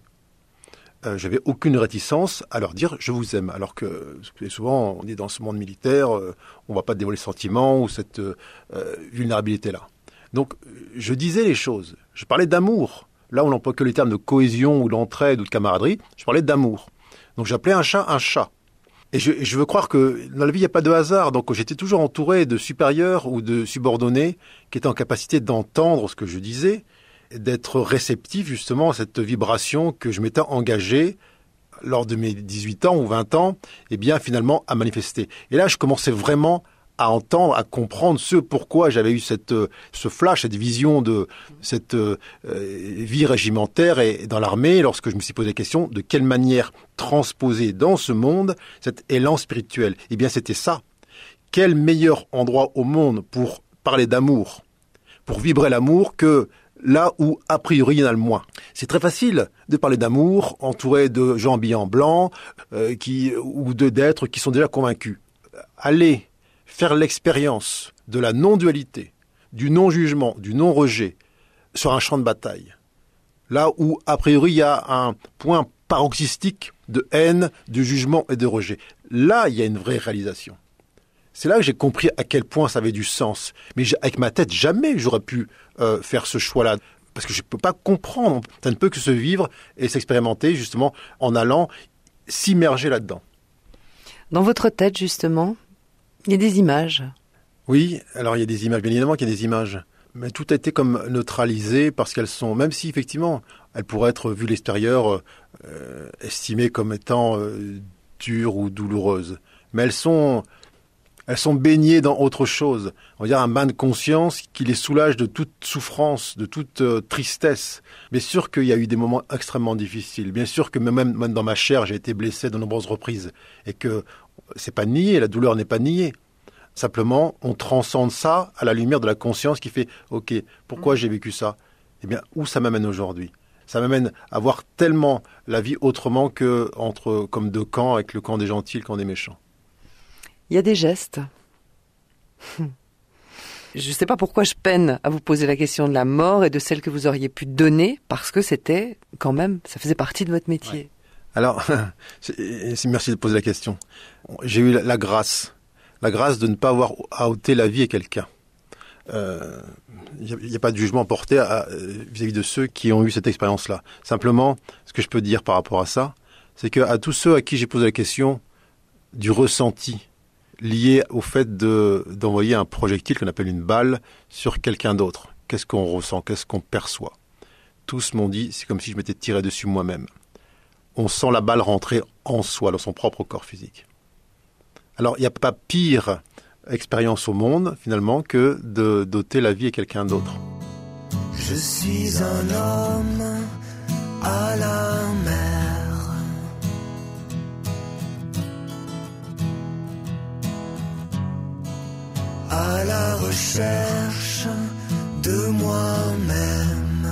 C: Euh, j'avais aucune réticence à leur dire je vous aime, alors que souvent on est dans ce monde militaire, euh, on va pas dévoiler ce sentiment ou cette euh, euh, vulnérabilité-là. Donc je disais les choses, je parlais d'amour. Là on n'emploie que les termes de cohésion ou d'entraide ou de camaraderie, je parlais d'amour. Donc j'appelais un chat un chat. Et je, je veux croire que dans la vie, il n'y a pas de hasard. Donc j'étais toujours entouré de supérieurs ou de subordonnés qui étaient en capacité d'entendre ce que je disais, d'être réceptifs justement à cette vibration que je m'étais engagé lors de mes 18 ans ou 20 ans, et bien finalement à manifester. Et là, je commençais vraiment à entendre, à comprendre ce pourquoi j'avais eu cette, euh, ce flash, cette vision de cette euh, vie régimentaire et dans l'armée, lorsque je me suis posé la question de quelle manière transposer dans ce monde cet élan spirituel. Eh bien, c'était ça. Quel meilleur endroit au monde pour parler d'amour, pour vibrer l'amour que là où a priori il y en a le moins. C'est très facile de parler d'amour entouré de gens habillés en blanc euh, ou de d'êtres qui sont déjà convaincus. Allez faire l'expérience de la non-dualité, du non-jugement, du non-rejet sur un champ de bataille. Là où, a priori, il y a un point paroxystique de haine, de jugement et de rejet. Là, il y a une vraie réalisation. C'est là que j'ai compris à quel point ça avait du sens. Mais avec ma tête, jamais j'aurais pu euh, faire ce choix-là. Parce que je ne peux pas comprendre. Ça ne peut que se vivre et s'expérimenter justement en allant s'immerger là-dedans.
B: Dans votre tête, justement, il y a des images.
C: Oui, alors il y a des images, bien évidemment qu'il y a des images. Mais tout a été comme neutralisé parce qu'elles sont, même si effectivement, elles pourraient être vues l'extérieur, euh, estimées comme étant euh, dures ou douloureuses. Mais elles sont, elles sont baignées dans autre chose. On va dire un bain de conscience qui les soulage de toute souffrance, de toute euh, tristesse. Bien sûr qu'il y a eu des moments extrêmement difficiles. Bien sûr que même, même dans ma chair, j'ai été blessé de nombreuses reprises. Et que c'est pas nié, la douleur n'est pas niée. Simplement, on transcende ça à la lumière de la conscience qui fait OK, pourquoi j'ai vécu ça? Eh bien, où ça m'amène aujourd'hui? Ça m'amène à voir tellement la vie autrement que entre comme deux camps, avec le camp des gentils et le camp des méchants.
B: Il y a des gestes. Je ne sais pas pourquoi je peine à vous poser la question de la mort et de celle que vous auriez pu donner, parce que c'était quand même, ça faisait partie de votre métier.
C: Alors, merci de poser la question. J'ai eu la, grâce, la grâce de ne pas avoir à ôter la vie à quelqu'un. Euh, Il n'y a, pas de jugement porté euh, vis-à-vis de ceux qui ont eu cette expérience-là. Simplement, ce que je peux dire par rapport à ça, c'est que à tous ceux à qui j'ai posé la question du ressenti lié au fait de d'envoyer un projectile qu'on appelle une balle sur quelqu'un d'autre, qu'est-ce qu'on ressent, qu'est-ce qu'on perçoit? Tous m'ont dit, c'est comme si je m'étais tiré dessus moi-même on sent la balle rentrer en soi, dans son propre corps physique. Alors, il n'y a pas pire expérience au monde, finalement, que de doter la vie à quelqu'un d'autre.
J: Je suis un homme à la mer. à la recherche de moi-même.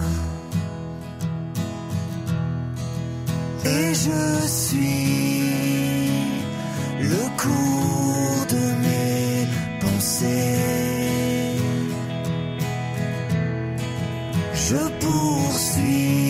J: Et je suis le cours de mes pensées. Je poursuis.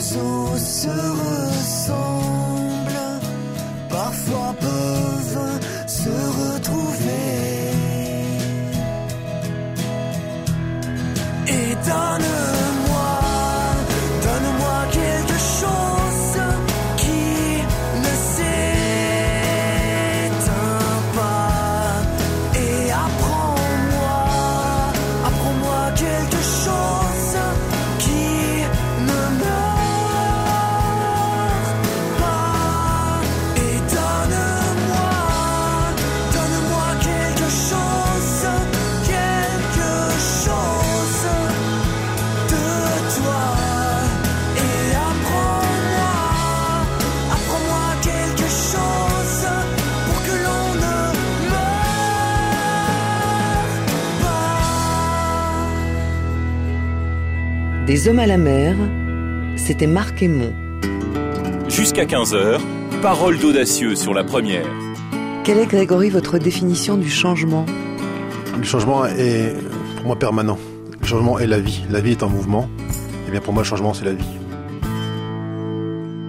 J: Os se ressemblent, parfois peuvent se retrouver.
B: Des hommes à la mer, c'était Marc Aymon.
A: Jusqu'à 15h, parole d'audacieux sur la première.
B: Quelle est, Grégory, votre définition du changement?
C: Le changement est pour moi permanent. Le changement est la vie. La vie est en mouvement. Et bien pour moi, le changement, c'est la vie.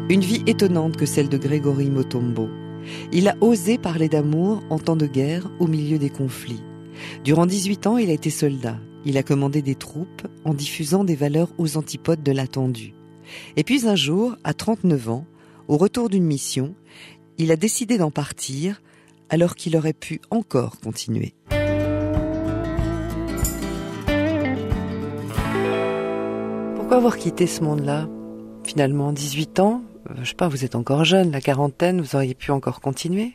B: Une vie étonnante que celle de Grégory Motombo. Il a osé parler d'amour en temps de guerre au milieu des conflits. Durant 18 ans, il a été soldat. Il a commandé des troupes en diffusant des valeurs aux antipodes de l'attendu. Et puis un jour, à 39 ans, au retour d'une mission, il a décidé d'en partir alors qu'il aurait pu encore continuer. Pourquoi avoir quitté ce monde-là? Finalement, 18 ans, euh, je sais pas, vous êtes encore jeune, la quarantaine, vous auriez pu encore continuer?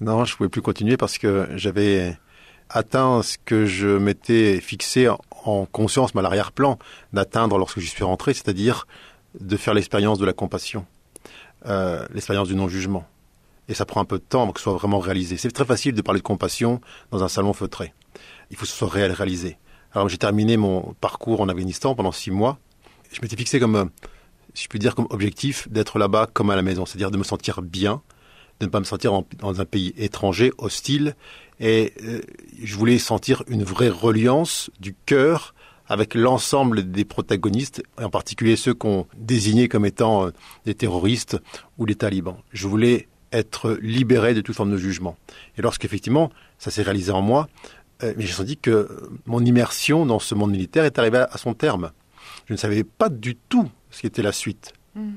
C: Non, je pouvais plus continuer parce que j'avais atteint ce que je m'étais fixé en- en conscience, mais à l'arrière-plan, d'atteindre lorsque j'y suis rentré, c'est-à-dire de faire l'expérience de la compassion, euh, l'expérience du non-jugement. Et ça prend un peu de temps avant que ce soit vraiment réalisé. C'est très facile de parler de compassion dans un salon feutré. Il faut que ce soit réel, réalisé. Alors j'ai terminé mon parcours en Afghanistan pendant six mois. Je m'étais fixé comme, euh, si je dire, comme objectif d'être là-bas comme à la maison, c'est-à-dire de me sentir bien, de ne pas me sentir en- dans un pays étranger, hostile, et euh, je voulais sentir une vraie reliance du cœur avec l'ensemble des protagonistes, et en particulier ceux qu'on désignait comme étant euh, des terroristes ou des talibans. Je voulais être libéré de toute forme de jugement. Et lorsqu'effectivement, ça s'est réalisé en moi, euh, j'ai senti que mon immersion dans ce monde militaire est arrivée à son terme. Je ne savais pas du tout ce qui était la suite.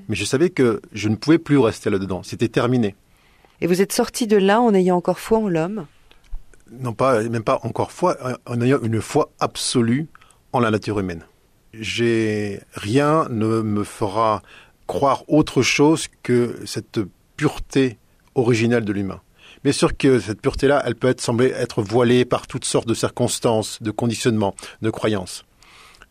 C: Mais je savais que je ne pouvais plus rester là-dedans. C'était terminé.
B: Et vous êtes sorti de là en ayant encore foi en l'homme
C: Non pas, même pas encore foi, en ayant une foi absolue en la nature humaine. J'ai rien ne me fera croire autre chose que cette pureté originelle de l'humain. Bien sûr que cette pureté-là, elle peut être, sembler être voilée par toutes sortes de circonstances, de conditionnements, de croyances.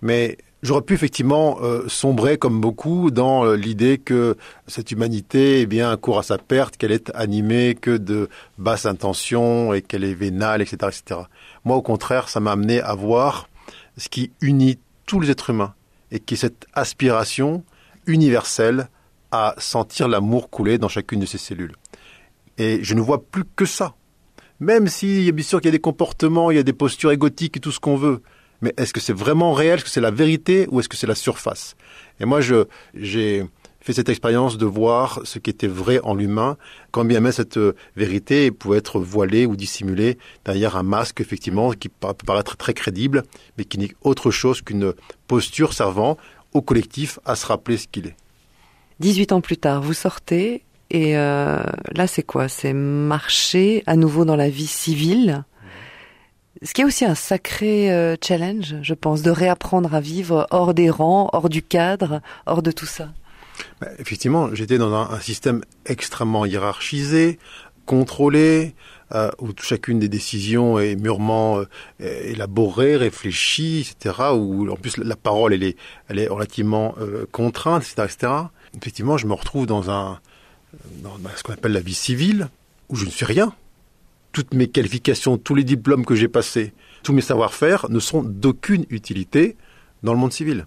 C: Mais j'aurais pu effectivement euh, sombrer comme beaucoup dans euh, l'idée que cette humanité eh bien court à sa perte, qu'elle est animée que de basses intentions et qu'elle est vénale, etc., etc. Moi, au contraire, ça m'a amené à voir ce qui unit tous les êtres humains et qui est cette aspiration universelle à sentir l'amour couler dans chacune de ses cellules. Et je ne vois plus que ça. Même si, bien sûr qu'il y a des comportements, il y a des postures égotiques et tout ce qu'on veut. Mais est-ce que c'est vraiment réel? Est-ce que c'est la vérité ou est-ce que c'est la surface? Et moi, je, j'ai fait cette expérience de voir ce qui était vrai en l'humain, quand bien même cette euh, vérité pouvait être voilée ou dissimulée derrière un masque, effectivement, qui peut paraître très crédible, mais qui n'est autre chose qu'une posture servant au collectif à se rappeler ce qu'il est.
B: 18 ans plus tard, vous sortez et euh, là c'est quoi? C'est marcher à nouveau dans la vie civile? Ce qui est aussi un sacré euh, challenge, je pense, de réapprendre à vivre hors des rangs, hors du cadre, hors de tout ça.
C: Bah, effectivement, j'étais dans un, système extrêmement hiérarchisé, contrôlé, euh, où chacune des décisions est mûrement euh, élaborée, réfléchie, etc. Où en plus la parole est, relativement contrainte, etc., etc. Effectivement, je me retrouve dans un dans ce qu'on appelle la vie civile, où je ne suis rien toutes mes qualifications, tous les diplômes que j'ai passés, tous mes savoir-faire ne sont d'aucune utilité dans le monde civil.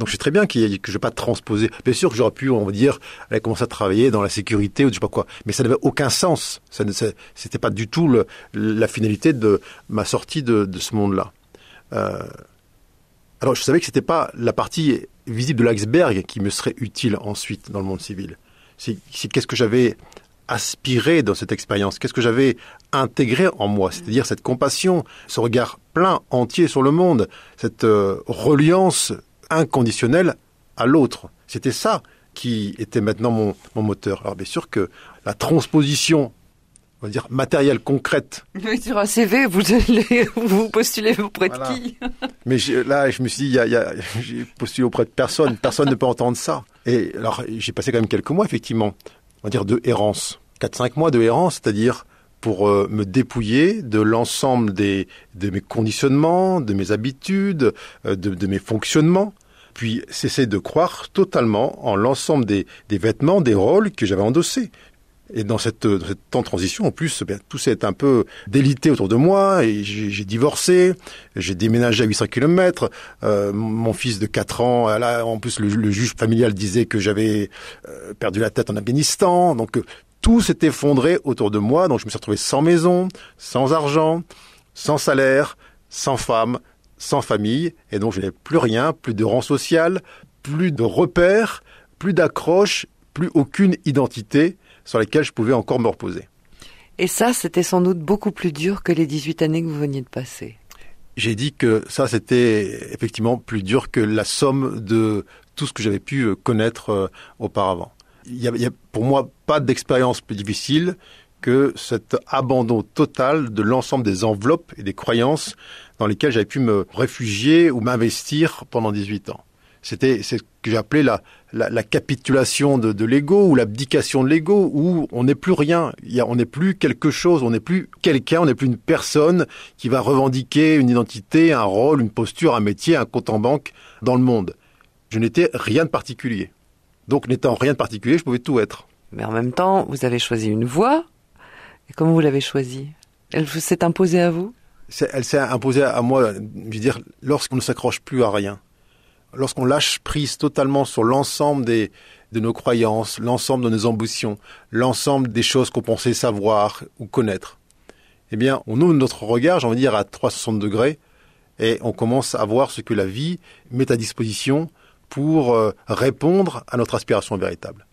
C: Donc je sais très bien que je ne vais pas transposer. Bien sûr que j'aurais pu, on va dire, aller commencer à travailler dans la sécurité ou je sais pas quoi. Mais ça n'avait aucun sens. Ce n'était pas du tout la finalité de ma sortie de, ce monde-là. Euh, alors je savais que ce n'était pas la partie visible de l'iceberg qui me serait utile ensuite dans le monde civil. C'est qu'est-ce que j'avais aspiré dans cette expérience? Qu'est-ce que j'avais intégré en moi C'est-à-dire cette compassion, ce regard plein, entier sur le monde, cette euh, reliance inconditionnelle à l'autre. C'était ça qui était maintenant mon, mon, moteur. Alors bien sûr que la transposition, on va dire matérielle, concrète.
B: Mais sur un CV, vous, allez, vous postulez auprès de
C: Voilà.
B: qui
C: Mais là, je me suis dit, il y a- il y a- j'ai postulé auprès de personne. Personne ne peut entendre ça. Et alors, j'ai passé quand même quelques mois, effectivement, on va dire de errance. 4-5 mois de errance, c'est-à-dire pour euh, me dépouiller de l'ensemble des, de mes conditionnements, de mes habitudes, euh, de, de mes fonctionnements, puis cesser de croire totalement en l'ensemble des, des vêtements, des rôles que j'avais endossés. Et dans cette, dans cette temps de transition, en plus, bien, tout s'est un peu délité autour de moi. Et j'ai j'ai divorcé, j'ai déménagé à 800 km. Euh, mon fils de 4 ans, là, en plus, le, le juge familial disait que j'avais euh, perdu la tête en Afghanistan. Donc, euh, tout s'est effondré autour de moi. Donc, je me suis retrouvé sans maison, sans argent, sans salaire, sans femme, sans famille. Et donc, je n'avais plus rien, plus de rang social, plus de repères, plus d'accroche, plus aucune identité sur laquelle je pouvais encore me reposer.
B: Et ça, c'était sans doute beaucoup plus dur que les 18 années que vous veniez de passer.
C: J'ai dit que ça, c'était effectivement plus dur que la somme de tout ce que j'avais pu connaître euh, auparavant. Il y, y a pour moi pas d'expérience plus difficile que cet abandon total de l'ensemble des enveloppes et des croyances dans lesquelles j'avais pu me réfugier ou m'investir pendant 18 ans. C'était ce que appelé la, la, la capitulation de, de l'ego ou l'abdication de l'ego, où on n'est plus rien, on n'est plus quelque chose, on n'est plus quelqu'un, on n'est plus une personne qui va revendiquer une identité, un rôle, une posture, un métier, un compte en banque dans le monde. Je n'étais rien de particulier. Donc n'étant rien de particulier, je pouvais tout être.
B: Mais en même temps, vous avez choisi une voie. Et comment vous l'avez choisie? Elle s'est imposée à vous?
C: Elle s'est imposée à moi, je veux dire, lorsqu'on ne s'accroche plus à rien, lorsqu'on lâche prise totalement sur l'ensemble des, de nos croyances, l'ensemble de nos ambitions, l'ensemble des choses qu'on pensait savoir ou connaître, eh bien, on ouvre notre regard, j'ai envie de dire, à 360 degrés, et on commence à voir ce que la vie met à disposition pour euh, répondre à notre aspiration véritable.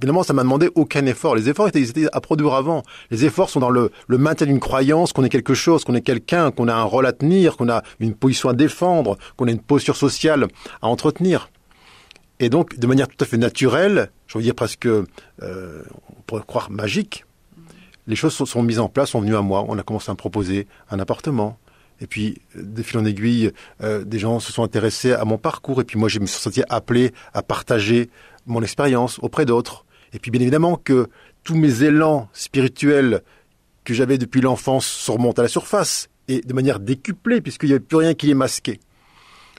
C: Évidemment, ça m'a demandé aucun effort. Les efforts étaient, à produire avant. Les efforts sont dans le, le maintien d'une croyance qu'on est quelque chose, qu'on est quelqu'un, qu'on a un rôle à tenir, qu'on a une position à défendre, qu'on a une posture sociale à entretenir. Et donc, de manière tout à fait naturelle, je veux dire presque, euh, on pourrait croire magique, les choses sont, sont mises en place, sont venues à moi. On a commencé à me proposer un appartement. Et puis, euh, de fil en aiguille, euh, des gens se sont intéressés à mon parcours. Et puis moi, je me suis senti appelé à partager mon expérience auprès d'autres. Et puis, bien évidemment, que tous mes élans spirituels que j'avais depuis l'enfance se remontent à la surface. Et de manière décuplée, puisqu'il n'y avait plus rien qui les masquait.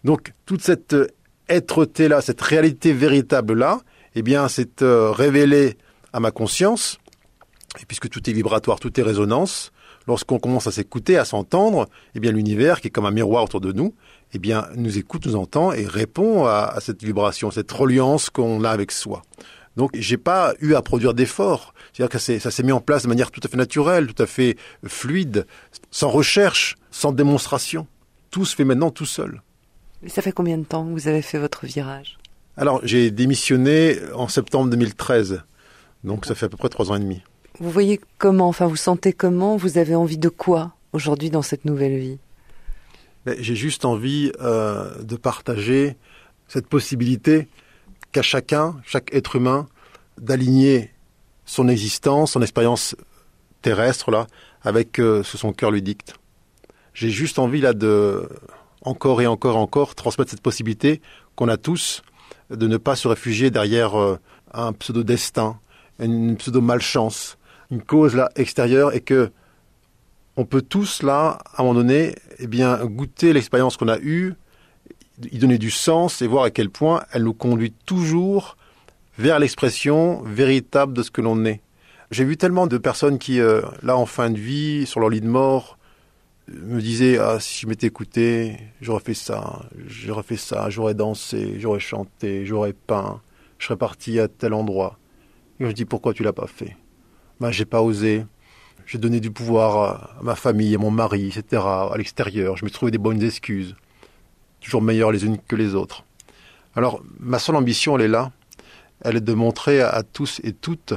C: Donc, toute cette euh, être-té-là, cette réalité véritable-là, eh bien, c'est euh, révélé à ma conscience. Et puisque tout est vibratoire, tout est résonance, lorsqu'on commence à s'écouter, à s'entendre, eh bien, l'univers, qui est comme un miroir autour de nous, eh bien, nous écoute, nous entend et répond à, à cette vibration, cette reliance qu'on a avec soi. Donc, j'ai pas eu à produire d'efforts. C'est-à-dire que ça s'est mis en place de manière tout à fait naturelle, tout à fait fluide, sans recherche, sans démonstration. Tout se fait maintenant tout seul.
B: Mais ça fait combien de temps que vous avez fait votre virage?
C: Alors, j'ai démissionné en septembre 2013. Donc, ça fait à peu près trois ans et demi.
B: Vous voyez comment, enfin vous sentez comment, vous avez envie de quoi aujourd'hui dans cette nouvelle vie?
C: Mais J'ai juste envie euh, de partager cette possibilité qu'à chacun, chaque être humain, d'aligner son existence, son expérience terrestre là, avec euh, ce que son cœur lui dicte. J'ai juste envie là de encore et encore et encore transmettre cette possibilité qu'on a tous de ne pas se réfugier derrière euh, un pseudo destin, une pseudo malchance, une cause là extérieure et que on peut tous là, à un moment donné, eh bien, goûter l'expérience qu'on a eue, y donner du sens et voir à quel point elle nous conduit toujours vers l'expression véritable de ce que l'on est. J'ai vu tellement de personnes qui, euh, là, en fin de vie, sur leur lit de mort, euh, me disaient ah si je m'étais écouté, j'aurais fait ça, j'aurais fait ça, j'aurais dansé, j'aurais chanté, j'aurais peint, je serais parti à tel endroit. Et je dis pourquoi tu l'as pas fait? Ben j'ai pas osé, j'ai donné du pouvoir à ma famille, à mon mari, etc., à l'extérieur. Je me trouvais des bonnes excuses, toujours meilleures les unes que les autres. Alors, ma seule ambition, elle est là. Elle est de montrer à, tous et toutes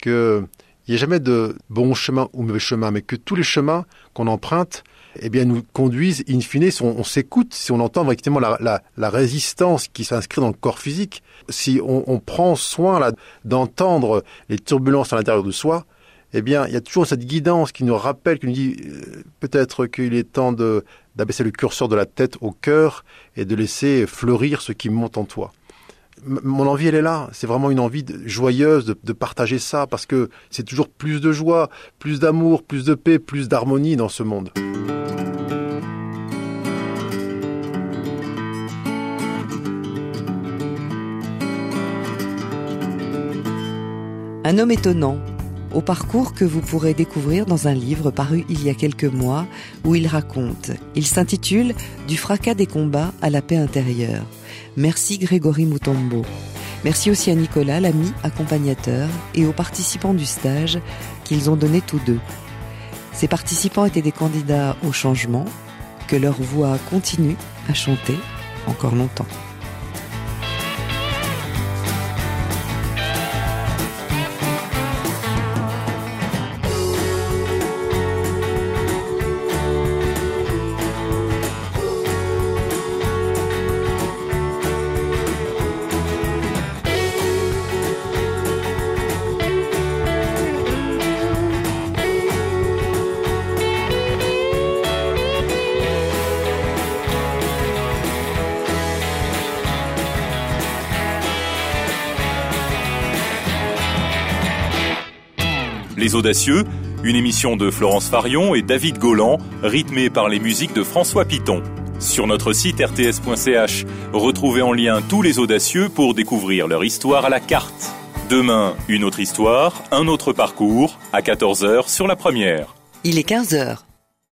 C: que il n'y a jamais de bon chemin ou mauvais chemin, mais que tous les chemins qu'on emprunte, eh bien, nous conduisent, in fine, si on, s'écoute, si on entend effectivement la, la, la résistance qui s'inscrit dans le corps physique, si on, prend soin là d'entendre les turbulences à l'intérieur de soi, eh bien, il y a toujours cette guidance qui nous rappelle, qui nous dit euh, peut-être qu'il est temps d'abaisser le curseur de la tête au cœur et de laisser fleurir ce qui monte en toi. Mon envie, elle est là. C'est vraiment une envie joyeuse de partager ça parce que c'est toujours plus de joie, plus d'amour, plus de paix, plus d'harmonie dans ce monde.
B: Un homme étonnant, au parcours que vous pourrez découvrir dans un livre paru il y a quelques mois où il raconte. Il s'intitule Du fracas des combats à la paix intérieure. Merci Grégory Moutombo. Merci aussi à Nicolas, l'ami accompagnateur, et aux participants du stage qu'ils ont donné tous deux. Ces participants étaient des candidats au changement, que leur voix continue à chanter encore longtemps.
A: Audacieux, une émission de Florence Farion et David Golland, rythmée par les musiques de François Piton. Sur notre site rts.ch, retrouvez en lien tous les audacieux pour découvrir leur histoire à la carte. Demain, une autre histoire, un autre parcours, à 14h sur la première.
B: Il est 15 heures.